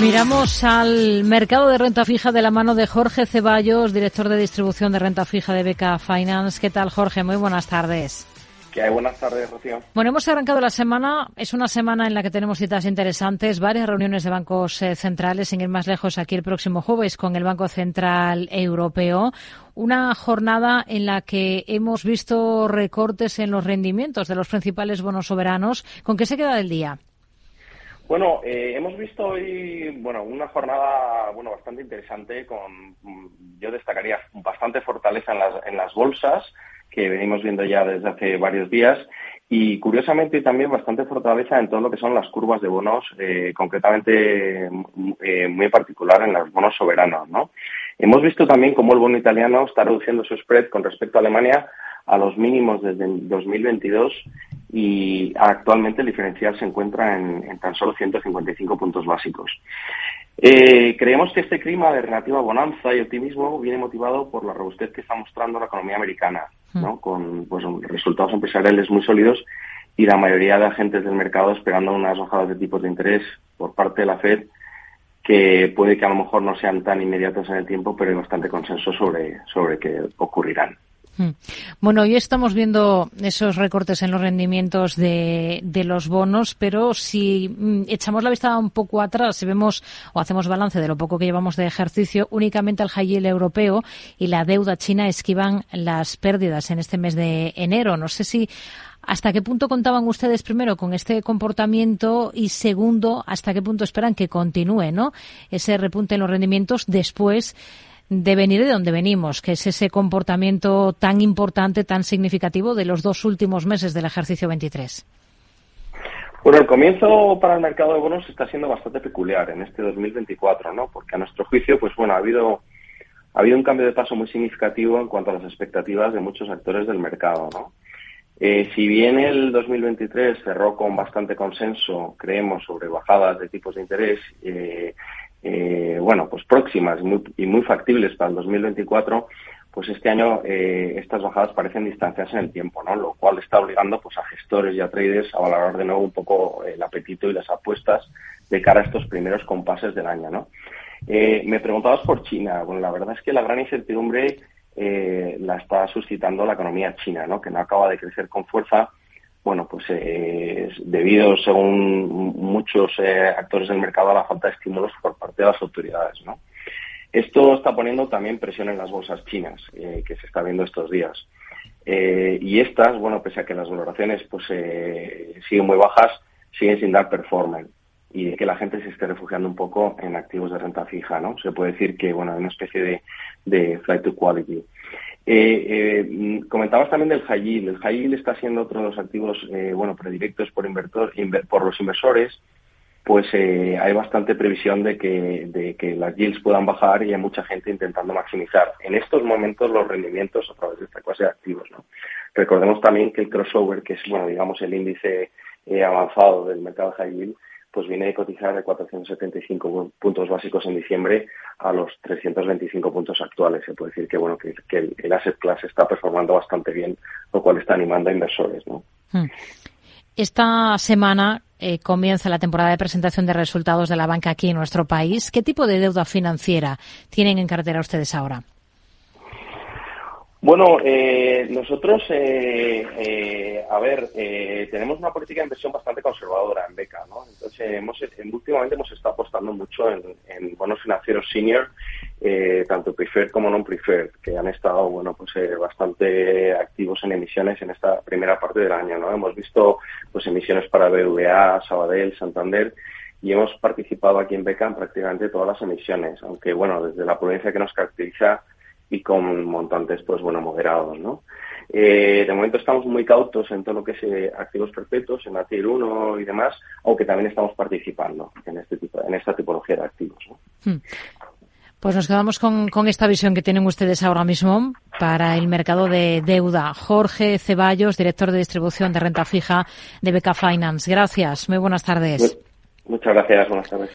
Miramos al mercado de renta fija de la mano de Jorge Ceballos, director de distribución de renta fija de Beca Finance. ¿Qué tal, Jorge? Muy buenas tardes. ¿Qué hay? Buenas tardes, Rocío. Bueno, hemos arrancado la semana. Es una semana en la que tenemos citas interesantes, varias reuniones de bancos eh, centrales, sin ir más lejos, aquí el próximo jueves con el Banco Central Europeo. Una jornada en la que hemos visto recortes en los rendimientos de los principales bonos soberanos. ¿Con qué se queda el día? Bueno, eh, hemos visto hoy, bueno, una jornada, bueno, bastante interesante con, yo destacaría bastante fortaleza en las, en las bolsas que venimos viendo ya desde hace varios días y curiosamente también bastante fortaleza en todo lo que son las curvas de bonos, eh, concretamente eh, muy particular en los bonos soberanos, ¿no? Hemos visto también cómo el bono italiano está reduciendo su spread con respecto a Alemania a los mínimos desde 2022 y actualmente el diferencial se encuentra en, tan solo 155 puntos básicos. Eh, creemos que este clima de relativa bonanza y optimismo viene motivado por la robustez que está mostrando la economía americana, ¿no? Hmm. con pues, resultados empresariales muy sólidos y la mayoría de agentes del mercado esperando unas bajadas de tipos de interés por parte de la Fed que puede que a lo mejor no sean tan inmediatos en el tiempo, pero hay bastante consenso sobre, sobre que ocurrirán. Hmm. Bueno, hoy estamos viendo esos recortes en los rendimientos de, los bonos, pero si mm, echamos la vista un poco atrás, si vemos o hacemos balance de lo poco que llevamos de ejercicio, únicamente el high yield europeo y la deuda china esquivan las pérdidas en este mes de enero. No sé si ¿Hasta qué punto contaban ustedes primero con este comportamiento y segundo, hasta qué punto esperan que continúe, ¿no? Ese repunte en los rendimientos después de venir de donde venimos, que es ese comportamiento tan importante, tan significativo de los dos últimos meses del ejercicio 23? Bueno, el comienzo para el mercado de bonos está siendo bastante peculiar en este 2024, ¿no? Porque a nuestro juicio, pues bueno, ha habido ha habido un cambio de paso muy significativo en cuanto a las expectativas de muchos actores del mercado, ¿no? Eh, si bien el 2023 cerró con bastante consenso, creemos, sobre bajadas de tipos de interés, eh, eh, bueno, pues próximas y muy, factibles para el 2024, pues este año eh, estas bajadas parecen distanciarse en el tiempo, ¿no? Lo cual está obligando pues a gestores y a traders a valorar de nuevo un poco el apetito y las apuestas de cara a estos primeros compases del año, ¿no? Eh, me preguntabas por China. Bueno, la verdad es que la gran incertidumbre la está suscitando la economía china, ¿no? Que no acaba de crecer con fuerza bueno, pues eh, debido, según muchos eh, actores del mercado, a la falta de estímulos por parte de las autoridades, ¿no? Esto está poniendo también presión en las bolsas chinas, eh, que se está viendo estos días. y estas, bueno, pese a que las valoraciones pues siguen muy bajas, siguen sin dar performance y que la gente se esté refugiando un poco en activos de renta fija, ¿no? Se puede decir que, bueno, hay una especie de flight to quality. Eh, eh, comentabas también del high yield. El high yield está siendo otro de los activos, eh, bueno, predilectos por, invertor, por los inversores. Pues eh, hay bastante previsión de que, de que las yields puedan bajar y hay mucha gente intentando maximizar en estos momentos los rendimientos a través de esta clase de activos. ¿no? Recordemos también que el crossover, que es, bueno, digamos, el índice avanzado del mercado high yield, pues viene de cotizar de 475 puntos básicos en diciembre a los 325 puntos actuales. Se puede decir que bueno que, el, asset class está performando bastante bien, lo cual está animando a inversores. ¿no? Hmm. Esta semana eh, comienza la temporada de presentación de resultados de la banca aquí en nuestro país. ¿Qué tipo de deuda financiera tienen en cartera ustedes ahora? Bueno, eh, nosotros, eh, eh, a ver, eh, tenemos una política de inversión bastante conservadora en beca, ¿no? Entonces, hemos, últimamente hemos estado apostando mucho en, en bonos financieros senior, eh, tanto preferred como non preferred, que han estado, bueno, pues eh, bastante activos en emisiones en esta primera parte del año, ¿no? Hemos visto, pues, emisiones para BVA, Sabadell, Santander, y hemos participado aquí en Beca en prácticamente todas las emisiones, aunque, bueno, desde la prudencia que nos caracteriza, y con montantes, pues bueno, moderados, ¿no? Eh, de momento estamos muy cautos en todo lo que es eh, activos perpetuos, en la Tier 1 y demás, aunque también estamos participando en este tipo, en esta tipología de activos. ¿no? Hmm. Pues nos quedamos con, con, esta visión que tienen ustedes ahora mismo para el mercado de deuda. Jorge Ceballos, director de distribución de renta fija de Beca Finance. Gracias. Muy buenas tardes. Muchas gracias. Buenas tardes.